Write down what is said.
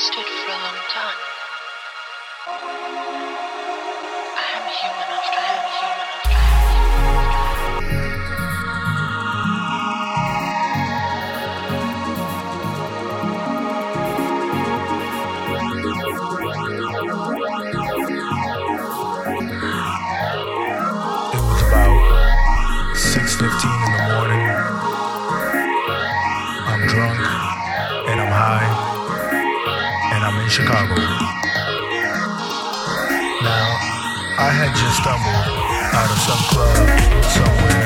stood for a long time. I am human after just stumbled out of some club somewhere.